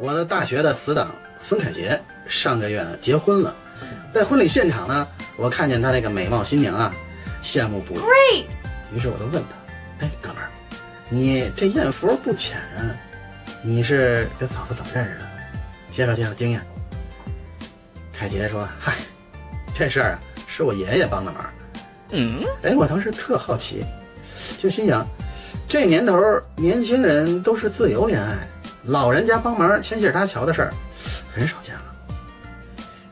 我的大学的死党孙凯杰上个月呢结婚了，在婚礼现场呢，我看见他那个美貌新娘啊，羡慕不已。于是我就问他：“哎，哥们儿，你这艳福不浅啊，你是跟嫂子怎么认识的？介绍介绍经验。”凯杰说：“嗨，这事儿啊，是我爷爷帮的忙。”嗯，哎，我当时特好奇，就心想，这年头年轻人都是自由恋爱，老人家帮忙牵线搭桥的事儿很少见了。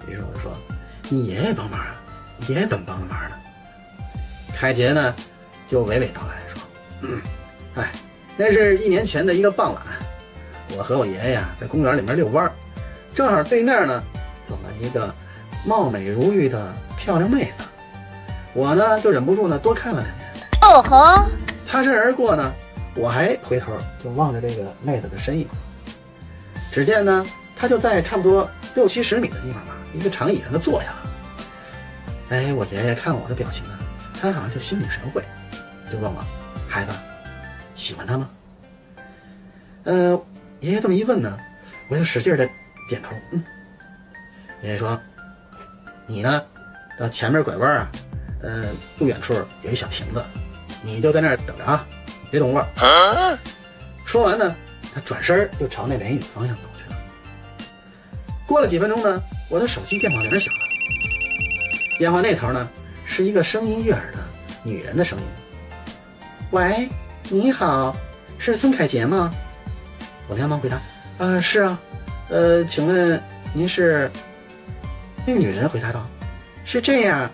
于是我就说：“你爷爷帮忙啊？爷爷怎么帮的忙呢？”凯杰呢，就娓娓道来说：“嗯，哎，那是一年前的一个傍晚，我和我爷爷呀在公园里面遛弯儿，正好对面呢走了一个貌美如玉的漂亮妹子。”我呢就忍不住呢多看了两眼，哦吼！擦身而过呢，我还回头就望着这个妹子的身影。只见呢，她就在差不多六七十米的地方吧，一个长椅上就坐下了。哎，我爷爷看我的表情啊，他好像就心领神会，就问我：“孩子，喜欢她吗？”呃，爷爷这么一问呢，我就使劲的点头。嗯。爷爷说：“你呢，到前面拐弯啊。”呃，不远处有一小亭子，你就在那儿等着啊，别动窝。说完呢，他转身就朝那美女方向走去了。过了几分钟呢，我的手机电话铃响了，电话那头呢是一个声音悦耳的女人的声音。喂，你好，是孙凯杰吗？我连忙回答，啊，是啊，呃，请问您是？那个女人回答道，是这样。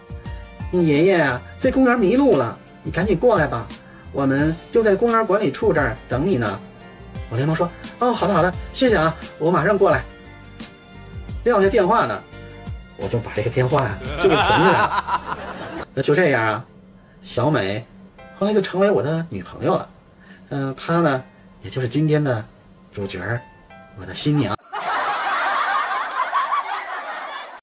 你爷爷啊，在公园迷路了，你赶紧过来吧，我们就在公园管理处这儿等你呢。我连忙说：“哦，好的好的，谢谢啊，我马上过来。”撂下电话呢，我就把这个电话呀就给存下来了。那就这样啊，小美后来就成为我的女朋友了。嗯，她呢，也就是今天的主角，我的新娘。